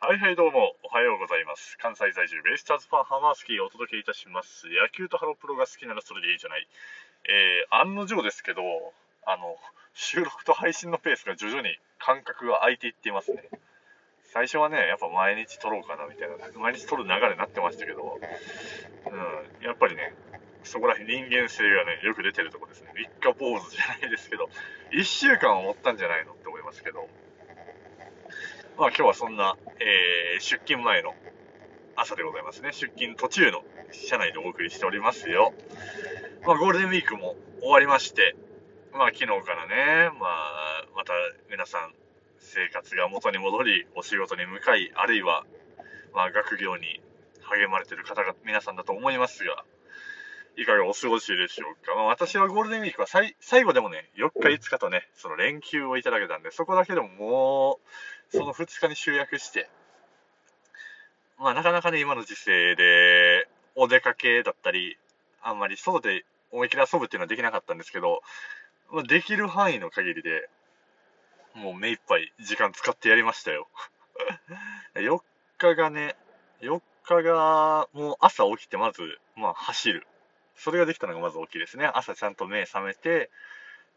はいはいどうも、おはようございます。関西在住、ベイスターズファンハマースキーをお届けいたします。野球とハロプロが好きならそれでいいじゃない。えー、案の定ですけど、あの、収録と配信のペースが徐々に間隔が空いていっていますね。最初はね、やっぱ毎日撮ろうかなみたいな、毎日撮る流れになってましたけど、うん、やっぱりね、そこら辺人間性がね、よく出てるとこですね。三日坊主じゃないですけど、1週間は持ったんじゃないのって思いますけど、まあ今日はそんな、えー出勤前の朝でございますね。出勤途中の車内でお送りしておりますよ。まあゴールデンウィークも終わりまして、まあ昨日からね、まあまた皆さん生活が元に戻り、お仕事に向かい、あるいはまあ学業に励まれてる方が皆さんだと思いますが、いかがお過ごしでしょうか。まあ私はゴールデンウィークは最最後でもね、4日5日とね、その連休をいただけたんで、そこだけでももう、その2日に集約して、まあなかなかね、今の時勢で、お出かけだったり、あんまり外で思いっきり遊ぶっていうのはできなかったんですけど、まあ、できる範囲の限りで、もう目いっぱい時間使ってやりましたよ。4日がね、4日がもう朝起きてまず、まあ走る。それができたのがまず大きいですね。朝ちゃんと目覚めて、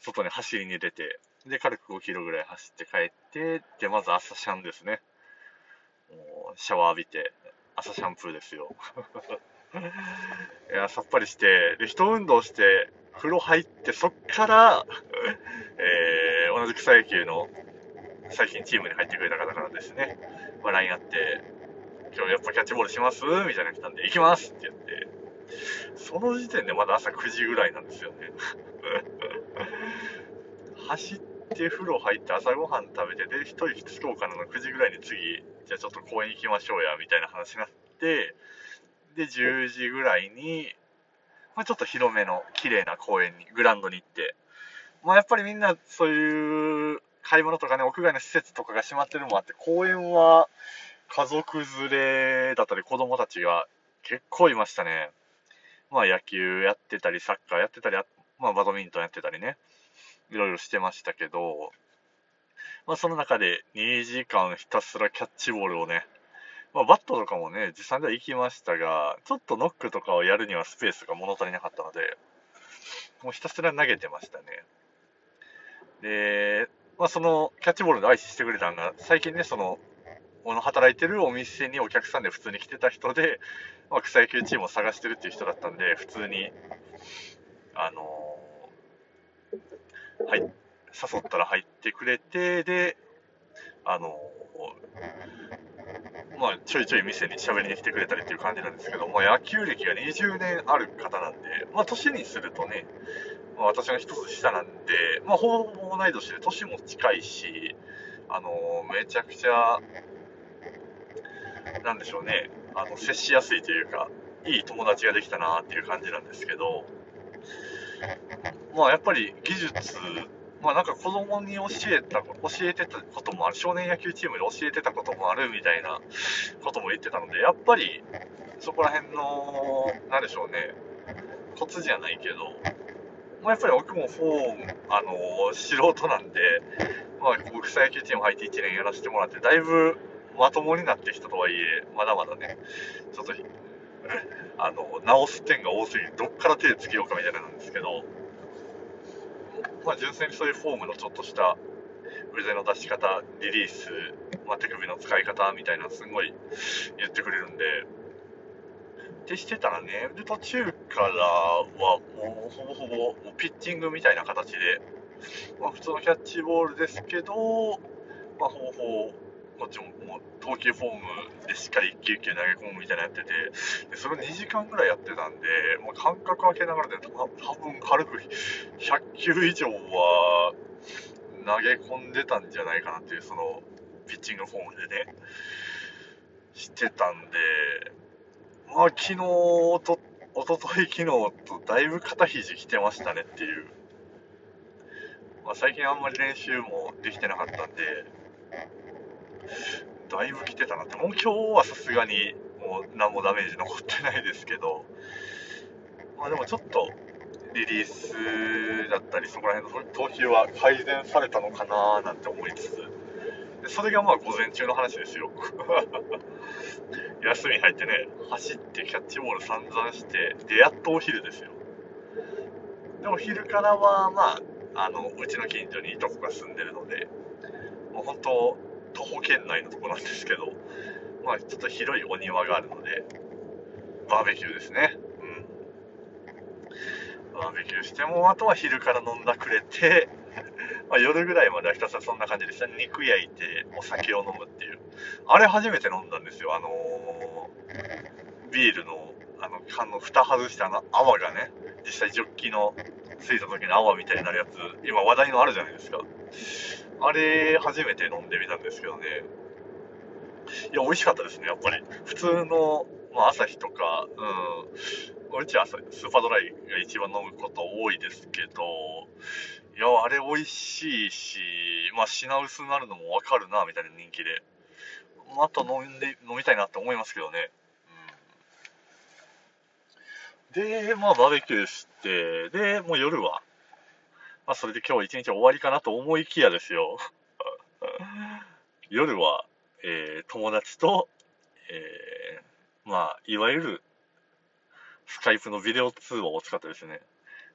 外に走りに出て、で、軽く5キロぐらい走って帰って、で、まず朝シャンですね。もうシャワー浴びて、朝シャンプーですよ。いや、さっぱりして、で、一運動して、風呂入って、そっから、えー、同じ草野球の最近チームに入ってくれた方からですね、まあ、LINE あって、今日やっぱキャッチボールします？みたいな来たんで、行きますって言って、その時点でまだ朝9時ぐらいなんですよね。走って風呂入って朝ごはん食べて、で、一息つこうかなの9時ぐらいに次、じゃあちょっと公園行きましょうや、みたいな話になって、で、10時ぐらいに、まあ、ちょっと広めの綺麗な公園に、グラウンドに行って、まあ、やっぱりみんなそういう買い物とかね、屋外の施設とかが閉まってるのもあって、公園は家族連れだったり子供たちが結構いましたね。まあ野球やってたり、サッカーやってたり、まあバドミントンやってたりね、いろいろしてましたけど、まあその中で2時間ひたすらキャッチボールをね、まあバットとかもね、実際では行きましたが、ちょっとノックとかをやるにはスペースが物足りなかったので、もうひたすら投げてましたね。で、まあそのキャッチボールで愛知してくれたのが、最近ね、その、この働いてるお店にお客さんで普通に来てた人で、まあ、草野球チームを探してるっていう人だったんで、普通に、あのーはい、誘ったら入ってくれて、で、あのまあ、ちょいちょい店に喋りに来てくれたりっていう感じなんですけど、まあ、野球歴が20年ある方なんで、まあ、年にするとね、まあ、私の一つ下なんで、まあ、ほぼ同い年で年も近いし、あのめちゃくちゃ、なんでしょうね、あの接しやすいというか、いい友達ができたなっていう感じなんですけど、まあやっぱり技術、まあなんか子供に教えた、教えてたこともある、少年野球チームで教えてたこともあるみたいなことも言ってたので、やっぱりそこら辺の、なんでしょうね、コツじゃないけど、まあやっぱり僕もフォーム、あの素人なんで、まあ僕草野球チーム入って1年やらせてもらって、だいぶまともになってきたとはいえ、まだまだね、ちょっと、あの、直す点が多すぎて、どっから手つけようかみたいななんですけど、まあ、純粋にそういうフォームのちょっとした腕の出し方、リリース、まあ、手首の使い方みたいなすごい言ってくれるんで、ってしてたらね、で、途中からはもうほぼほぼもうピッチングみたいな形で、まあ、普通のキャッチボールですけど、まあ、ほぼほぼこっちももう投球フォームでしっかり一球一球投げ込むみたいなやってて、でそれを2時間ぐらいやってたんで、もう間隔空けながらで、た多分軽く100球以上は投げ込んでたんじゃないかなっていう、そのピッチングフォームでね、してたんで、まあ昨日と、一昨日昨日とだいぶ肩肘きてましたねっていう。まあ、最近あんまり練習もできてなかったんで、だいぶ来てたなって、もう今日はさすがにもう何もダメージ残ってないですけど、まあでもちょっとリリースだったり、そこら辺の投球は改善されたのかななんて思いつつ、でそれがまあ午前中の話ですよ。休み入ってね、走ってキャッチボール散々して、で、やっとお昼ですよ。で、お昼からは、まあ、あの、うちの近所にいとこが住んでるので、もう本当、徒歩圏内のとこなんですけど、まあ、ちょっと広いお庭があるので、バーベキューですね。うん。バーベキューしても、あとは昼から飲んだくれて、まあ、夜ぐらいまではひたすらそんな感じでした。肉焼いてお酒を飲むっていう。あれ初めて飲んだんですよ。あのー、ビールの、あの、缶の蓋外したあの泡がね、実際ジョッキのついた時に泡みたいになるやつ、今話題のあるじゃないですか。あれ、初めて飲んでみたんですけどね。いや、美味しかったですね、やっぱり。普通の、まあ、朝日とか、うん、うちはスーパードライが一番飲むこと多いですけど、いや、あれ美味しいし、まあ、品薄になるのもわかるな、みたいな人気で。また飲んで、飲みたいなって思いますけどね。うん、で、まあ、バーベキューして、で、もう夜は、まあ、それで今日一日終わりかなと思いきやですよ。夜は、えー、友達と、えー、まあ、いわゆる、スカイプのビデオ通話を使ってですね、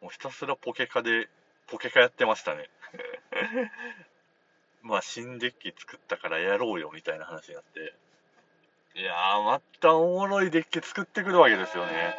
もうひたすらポケカでポケカやってましたね。まあ、新デッキ作ったからやろうよみたいな話になって。いやー、またおもろいデッキ作ってくるわけですよね。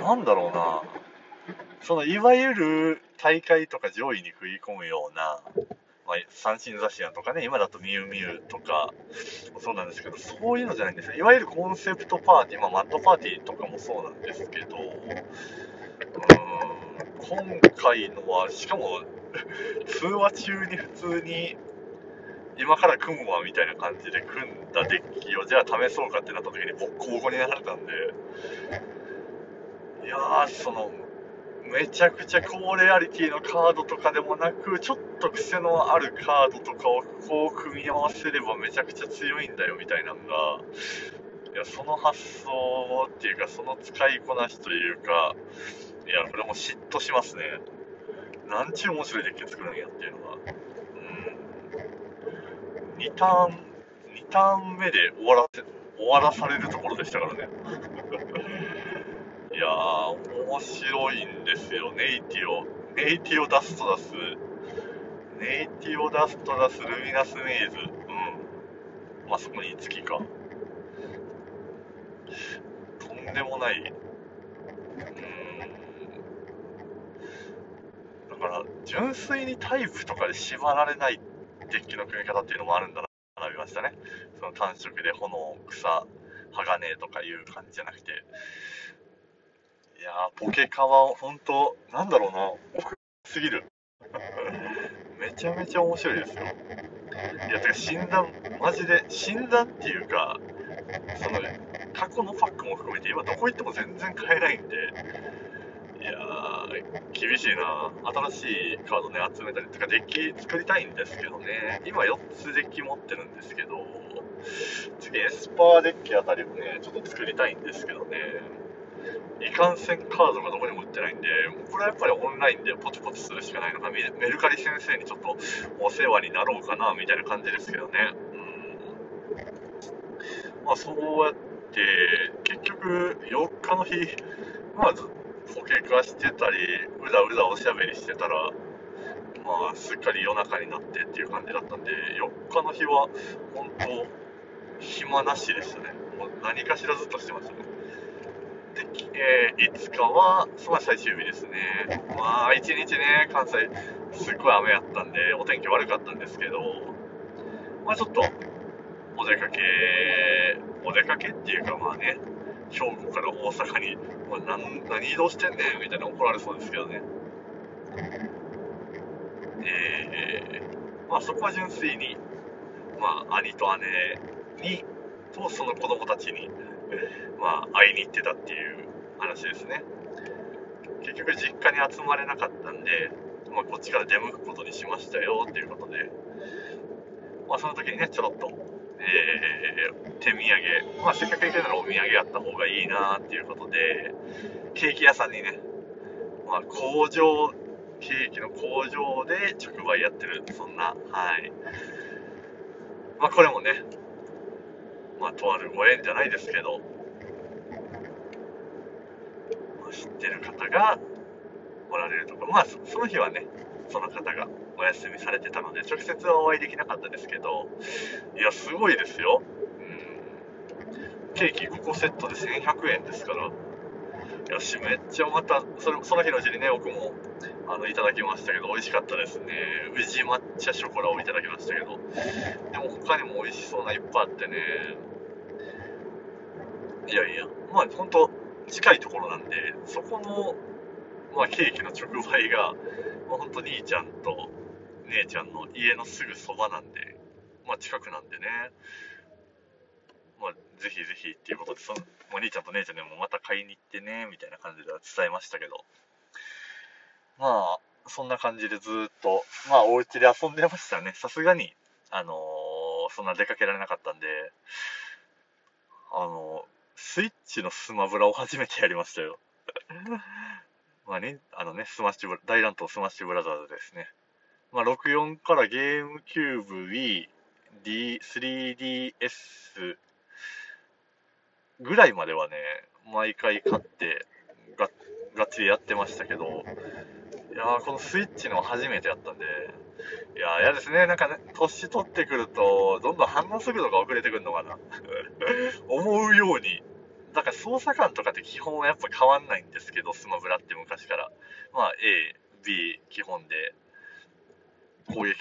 なんだろうな。その、いわゆる大会とか上位に食い込むような、まあ、三振雑誌やとかね、今だとミュウミュウとか、そうなんですけど、そういうのじゃないんですよ。いわゆるコンセプトパーティー、まあ、マットパーティーとかもそうなんですけど、うん、今回のは、しかも、通話中に普通に、今から組むわみたいな感じで組んだデッキを、じゃあ試そうかってなった時にボッコボコになられたんで、いやー、その、めちゃくちゃ高レアリティのカードとかでもなく、ちょっと癖のあるカードとかをこう組み合わせればめちゃくちゃ強いんだよみたいなのが、いや、その発想っていうか、その使いこなしというか、いや、これも嫉妬しますね。なんちゅう面白いデッキ作るんやっていうのは。うん。2ターン、2ターン目で終わらせ、終わらされるところでしたからね。いやー、面白いんですよ。ネイティオ、ネイティオダストダス、ネイティオダストダスルミナスメイズ。うん。まあ、そこに月か。とんでもないうん。だから純粋にタイプとかで縛られないデッキの組み方っていうのもあるんだな学びましたねその単色で炎草鋼とかいう感じじゃなくてやーポケカは本当なんだろうな奥深すぎる めちゃめちゃ面白いですよいやてか新弾マジで新弾っていうかその過去のパックも含めて今どこ行っても全然買えないんでいや、厳しいな。新しいカードね、集めたりとか、デッキ作りたいんですけどね。今4つデッキ持ってるんですけど、次エスパーデッキあたりもね、ちょっと作りたいんですけどね。いかんせんカードがどこにも売ってないんで、これはやっぱりオンラインでポチポチするしかないのか、メルカリ先生にちょっとお世話になろうかな、みたいな感じですけどね。うん。まあそうやって、結局4日の日、まあポケカしてたり、うだうだおしゃべりしてたら、まあ、すっかり夜中になってっていう感じだったんで、4日の日は、本当、暇なしでしたね。もう何かしらずっとしてましたね。で、えー、5日は、その最終日ですね。まあ、1日ね、関西、すっごい雨やったんで、お天気悪かったんですけど、まあちょっと、お出かけ、お出かけっていうかまあね、兵庫から大阪に、まあ、何何移動してんねんみたいな怒られそうですけどね。えー、まあそこは純粋に、まあ兄と姉に、とその子供たちに、まあ会いに行ってたっていう話ですね。結局実家に集まれなかったんで、まあこっちから出向くことにしましたよっていうことで、まあその時にね、ちょろっとえー、手土産、まあ、せっかく行けたらお土産あった方がいいなっていうことで、ケーキ屋さんにね、まあ、工場ケーキの工場で直売やってる、そんな、はい。まあ、これもね、まあ、とあるご縁じゃないですけど、まあ、知ってる方がおられるところ、まあ、その日はね、その方がお休みされてたので、直接はお会いできなかったですけど、いや、すごいですよ。うん。ケーキ5個セットで1100円ですから。よし、めっちゃまた、それその日のうちにね、僕もあのいただきましたけど、美味しかったですね。宇治抹茶ショコラをいただきましたけど、でも他にも美味しそうないっぱいあってね、いやいや、まあ本当、近いところなんで、そこの、まあ、ケーキの直売が、まあ、本当兄ちゃんと姉ちゃんの家のすぐそばなんで、まあ近くなんでね、まあ、ぜひぜひっていうことで、その、お兄ちゃんと姉ちゃんでもまた買いに行ってね、みたいな感じでは伝えましたけど、まあ、そんな感じでずっと、まあ、お家で遊んでましたね。さすがに、あのー、そんな出かけられなかったんで、あのー、スイッチのスマブラを初めてやりましたよ。まあね、あのね、スマッシュブラ、大乱闘スマッシュブラザーズですね。まあ、64からゲームキューブ、Wii、D、3DS ぐらいまではね、毎回買ってが、がっちりやってましたけど、いやこのスイッチの初めてやったんで、いや嫌ですね。なんかね、年取ってくると、どんどん反応速度が遅れてくるのかな。思うように。だから操作感とかって基本はやっぱ変わんないんですけど、スマブラって昔から。まあ A、B 基本で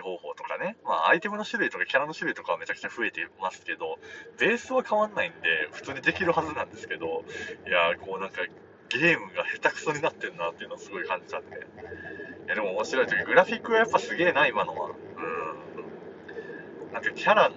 方法とかね、まあ、アイテムの種類とかキャラの種類とかはめちゃくちゃ増えてますけど、ベースは変わんないんで、普通にできるはずなんですけど、いやこうなんか、ゲームが下手くそになってるなっていうのをすごい感じたんで。いや、でも面白いというか、グラフィックはやっぱすげえな、今のは。うん。なんかキャラの